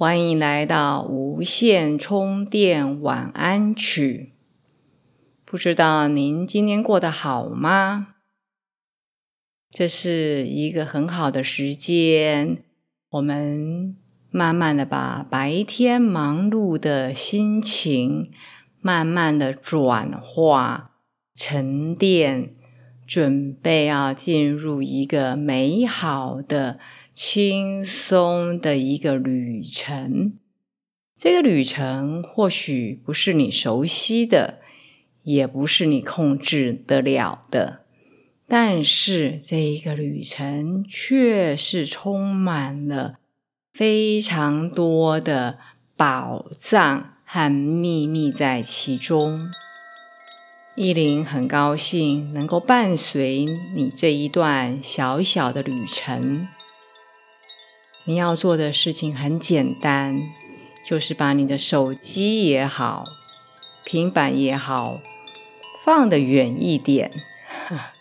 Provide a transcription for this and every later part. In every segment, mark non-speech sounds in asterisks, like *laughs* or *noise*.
欢迎来到无线充电晚安曲。不知道您今天过得好吗？这是一个很好的时间，我们慢慢的把白天忙碌的心情慢慢的转化、沉淀，准备要进入一个美好的。轻松的一个旅程，这个旅程或许不是你熟悉的，也不是你控制得了的，但是这一个旅程却是充满了非常多的宝藏和秘密在其中。依林很高兴能够伴随你这一段小小的旅程。你要做的事情很简单，就是把你的手机也好，平板也好，放得远一点，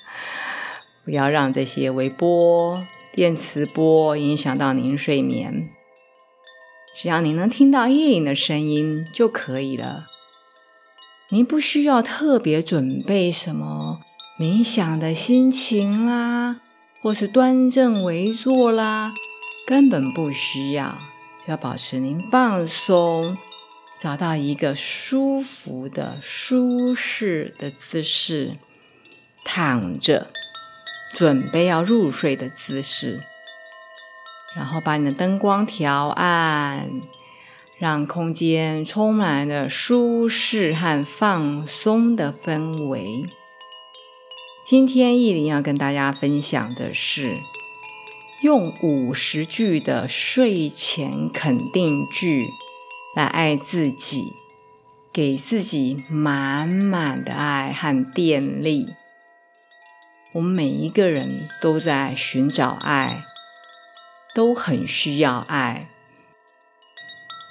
*laughs* 不要让这些微波、电磁波影响到您睡眠。只要您能听到依林的声音就可以了。您不需要特别准备什么冥想的心情啦，或是端正围坐啦。根本不需要，就要保持您放松，找到一个舒服的、舒适的姿势，躺着，准备要入睡的姿势。然后把你的灯光调暗，让空间充满了舒适和放松的氛围。今天意林要跟大家分享的是。用五十句的睡前肯定句来爱自己，给自己满满的爱和电力。我们每一个人都在寻找爱，都很需要爱，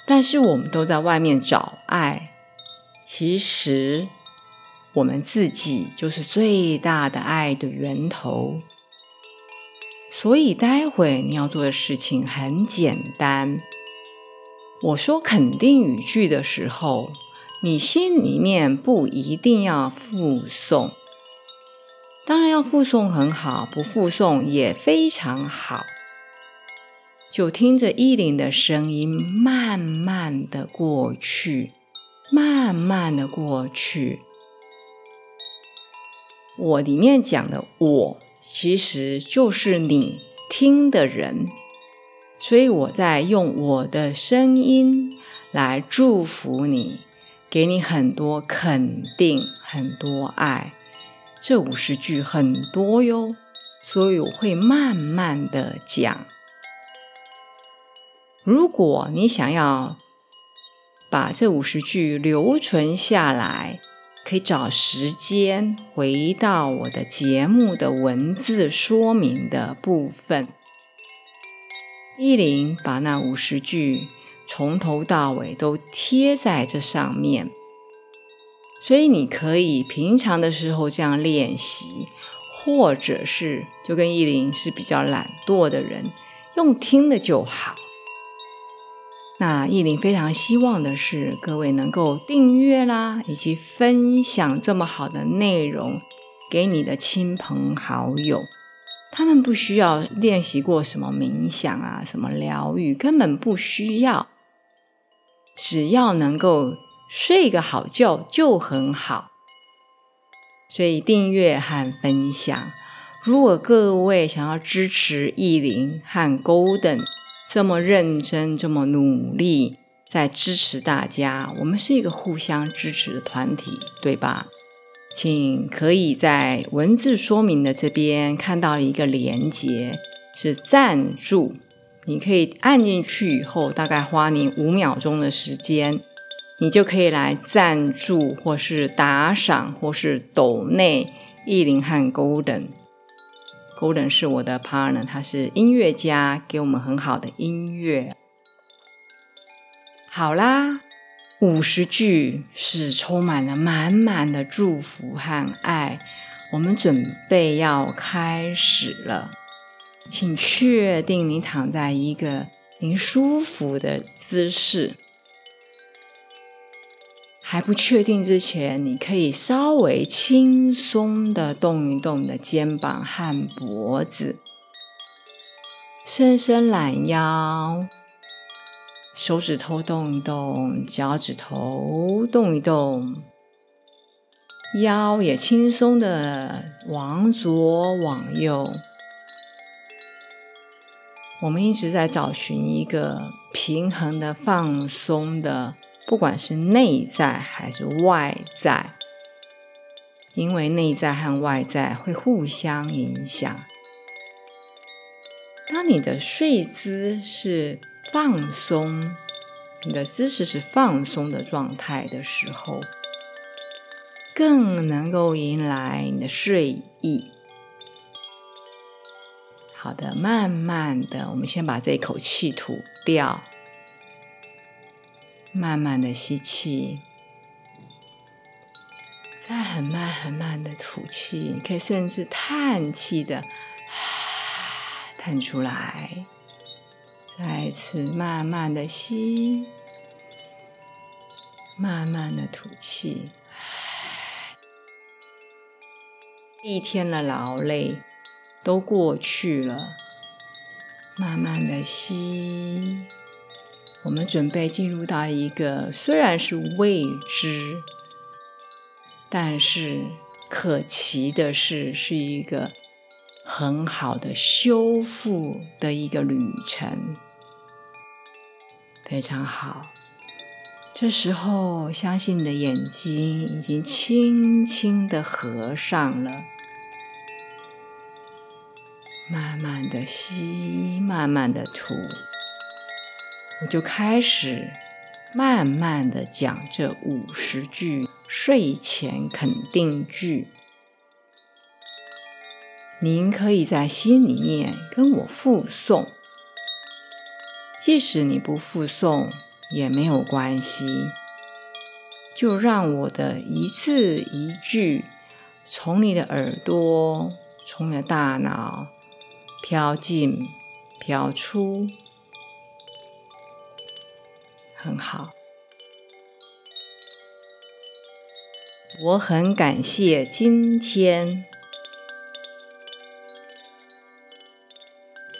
但是我们都在外面找爱。其实，我们自己就是最大的爱的源头。所以，待会你要做的事情很简单。我说肯定语句的时候，你心里面不一定要附送，当然要附送很好，不附送也非常好。就听着依林的声音，慢慢的过去，慢慢的过去。我里面讲的我。其实就是你听的人，所以我在用我的声音来祝福你，给你很多肯定，很多爱。这五十句很多哟，所以我会慢慢的讲。如果你想要把这五十句留存下来。可以找时间回到我的节目的文字说明的部分。依林把那五十句从头到尾都贴在这上面，所以你可以平常的时候这样练习，或者是就跟依林是比较懒惰的人，用听的就好。那意林非常希望的是，各位能够订阅啦，以及分享这么好的内容给你的亲朋好友。他们不需要练习过什么冥想啊，什么疗愈，根本不需要，只要能够睡个好觉就很好。所以订阅和分享，如果各位想要支持意林和 Golden。这么认真，这么努力，在支持大家。我们是一个互相支持的团体，对吧？请可以在文字说明的这边看到一个连接，是赞助，你可以按进去以后，大概花你五秒钟的时间，你就可以来赞助，或是打赏，或是抖内意林和 Golden。Golden 是我的 partner，他是音乐家，给我们很好的音乐。好啦，五十句是充满了满满的祝福和爱，我们准备要开始了。请确定你躺在一个您舒服的姿势。还不确定之前，你可以稍微轻松的动一动你的肩膀和脖子，伸伸懒腰，手指头动一动，脚趾头动一动，腰也轻松的往左往右。我们一直在找寻一个平衡的、放松的，不管是内在还是外在，因为内在和外在会互相影响。当你的睡姿是放松，你的姿势是放松的状态的时候，更能够迎来你的睡意。好的，慢慢的，我们先把这一口气吐掉，慢慢的吸气，再很慢很慢的吐气，你可以甚至叹气的 *laughs* 叹出来，再次慢慢的吸，慢慢的吐气，一天的劳累。都过去了，慢慢的吸。我们准备进入到一个虽然是未知，但是可期的是，是一个很好的修复的一个旅程，非常好。这时候，相信你的眼睛已经轻轻的合上了。慢慢的吸，慢慢的吐，我就开始慢慢的讲这五十句睡前肯定句。您可以在心里面跟我复诵，即使你不复诵也没有关系，就让我的一字一句从你的耳朵，从你的大脑。飘进，飘出，很好。我很感谢今天，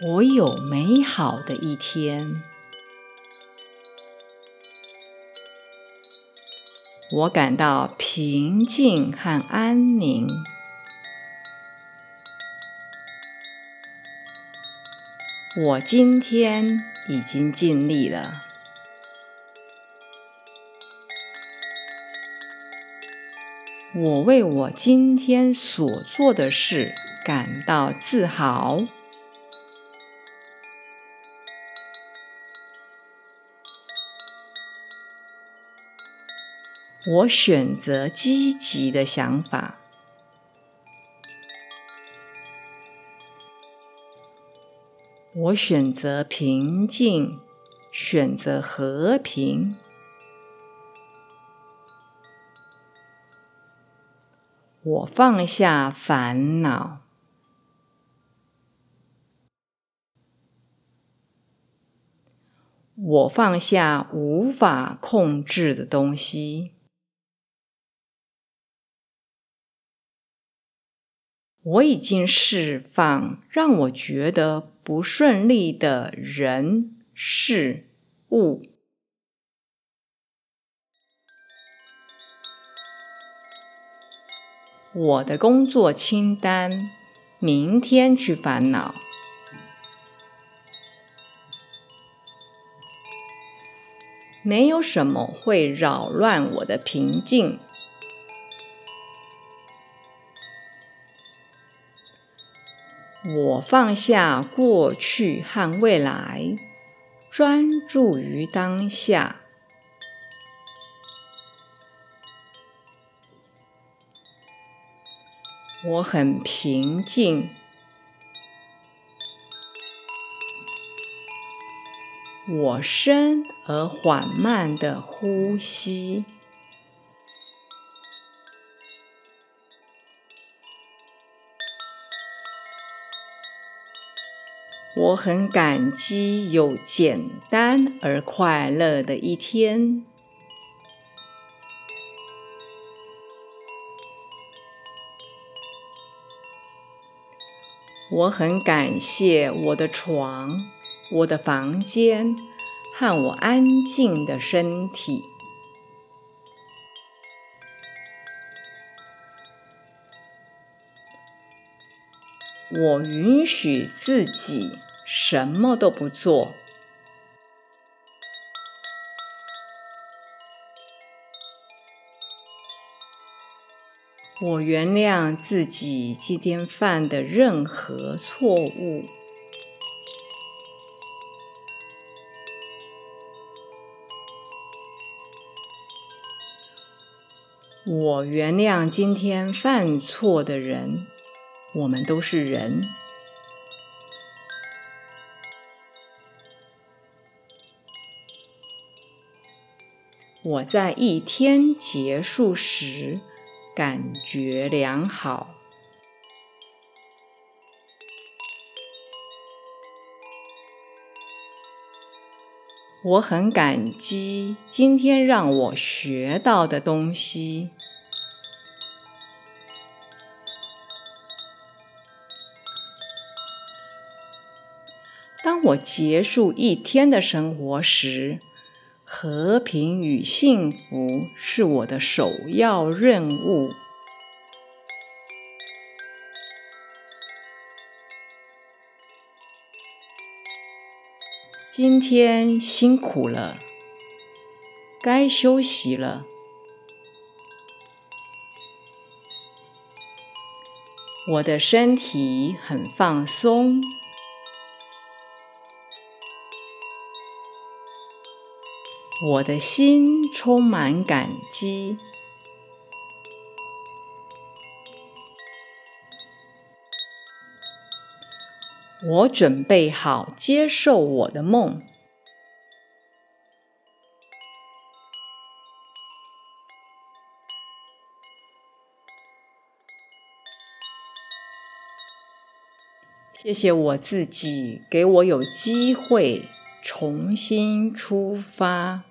我有美好的一天，我感到平静和安宁。我今天已经尽力了，我为我今天所做的事感到自豪。我选择积极的想法。我选择平静，选择和平。我放下烦恼，我放下无法控制的东西。我已经释放让我觉得不顺利的人事物。我的工作清单，明天去烦恼。没有什么会扰乱我的平静。我放下过去和未来，专注于当下。我很平静。我深而缓慢的呼吸。我很感激有简单而快乐的一天。我很感谢我的床、我的房间和我安静的身体。我允许自己。什么都不做。我原谅自己今天犯的任何错误。我原谅今天犯错的人。我们都是人。我在一天结束时感觉良好。我很感激今天让我学到的东西。当我结束一天的生活时。和平与幸福是我的首要任务。今天辛苦了，该休息了。我的身体很放松。我的心充满感激。我准备好接受我的梦。谢谢我自己，给我有机会重新出发。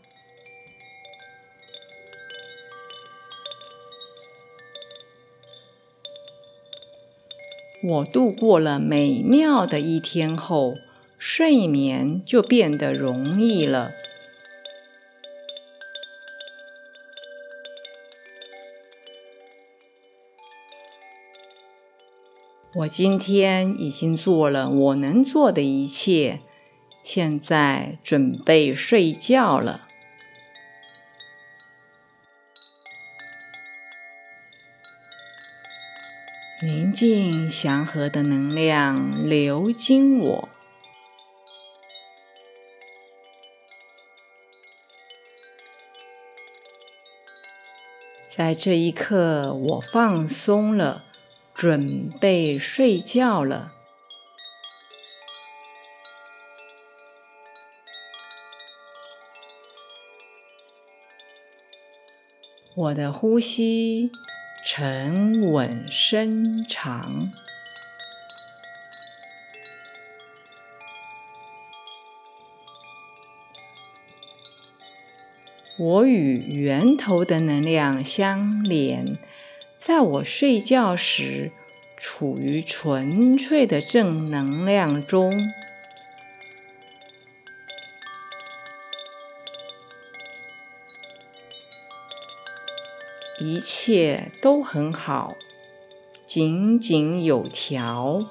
我度过了美妙的一天后，睡眠就变得容易了。我今天已经做了我能做的一切，现在准备睡觉了。宁静祥和的能量流经我，在这一刻，我放松了，准备睡觉了。我的呼吸。沉稳深长，我与源头的能量相连，在我睡觉时，处于纯粹的正能量中。一切都很好，井井有条。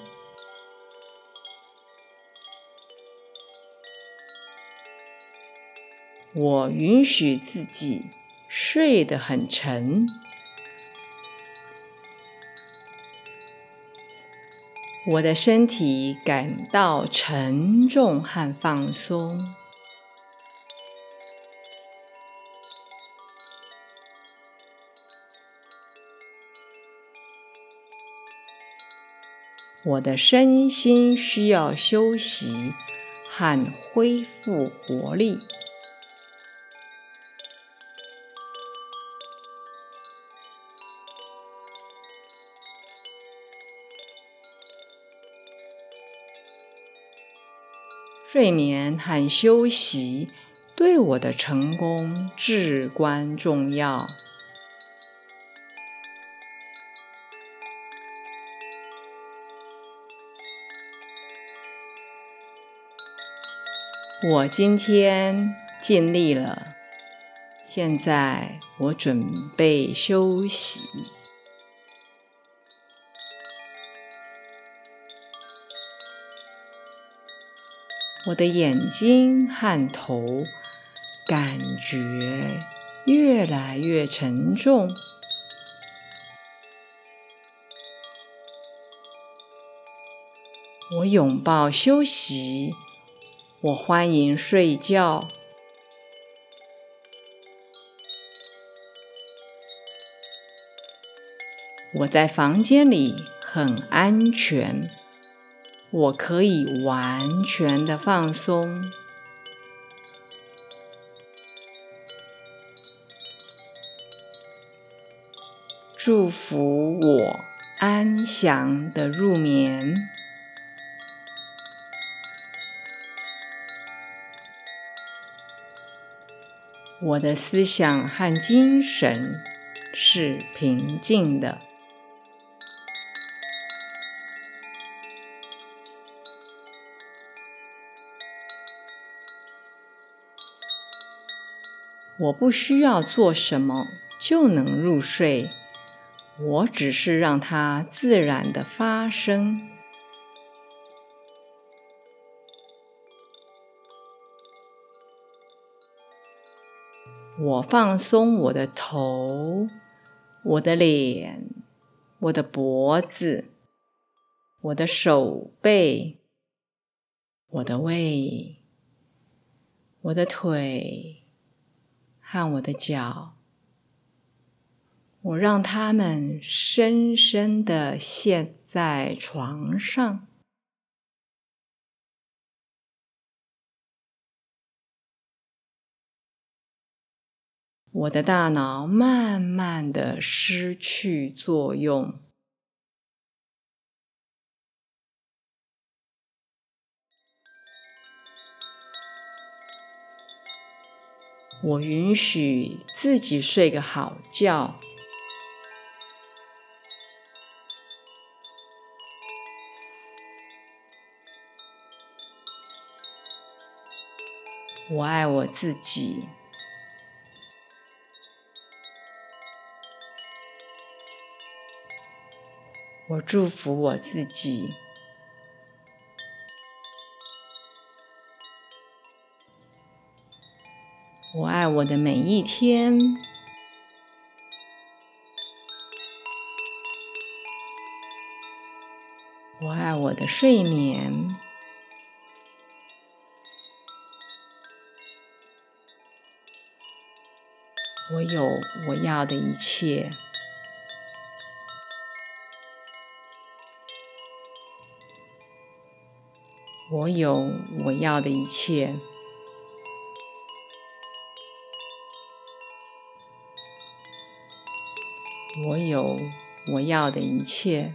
我允许自己睡得很沉，我的身体感到沉重和放松。我的身心需要休息和恢复活力。睡眠和休息对我的成功至关重要。我今天尽力了，现在我准备休息。我的眼睛和头感觉越来越沉重。我拥抱休息。我欢迎睡觉。我在房间里很安全，我可以完全的放松。祝福我安详的入眠。我的思想和精神是平静的。我不需要做什么就能入睡，我只是让它自然的发生。我放松我的头、我的脸、我的脖子、我的手背、我的胃、我的腿和我的脚。我让他们深深的陷在床上。我的大脑慢慢的失去作用。我允许自己睡个好觉。我爱我自己。我祝福我自己，我爱我的每一天，我爱我的睡眠，我有我要的一切。我有我要的一切，我有我要的一切。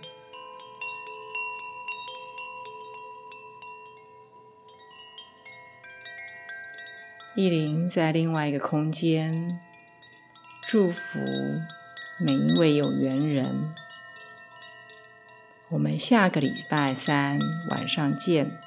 意林在另外一个空间，祝福每一位有缘人。我们下个礼拜三晚上见。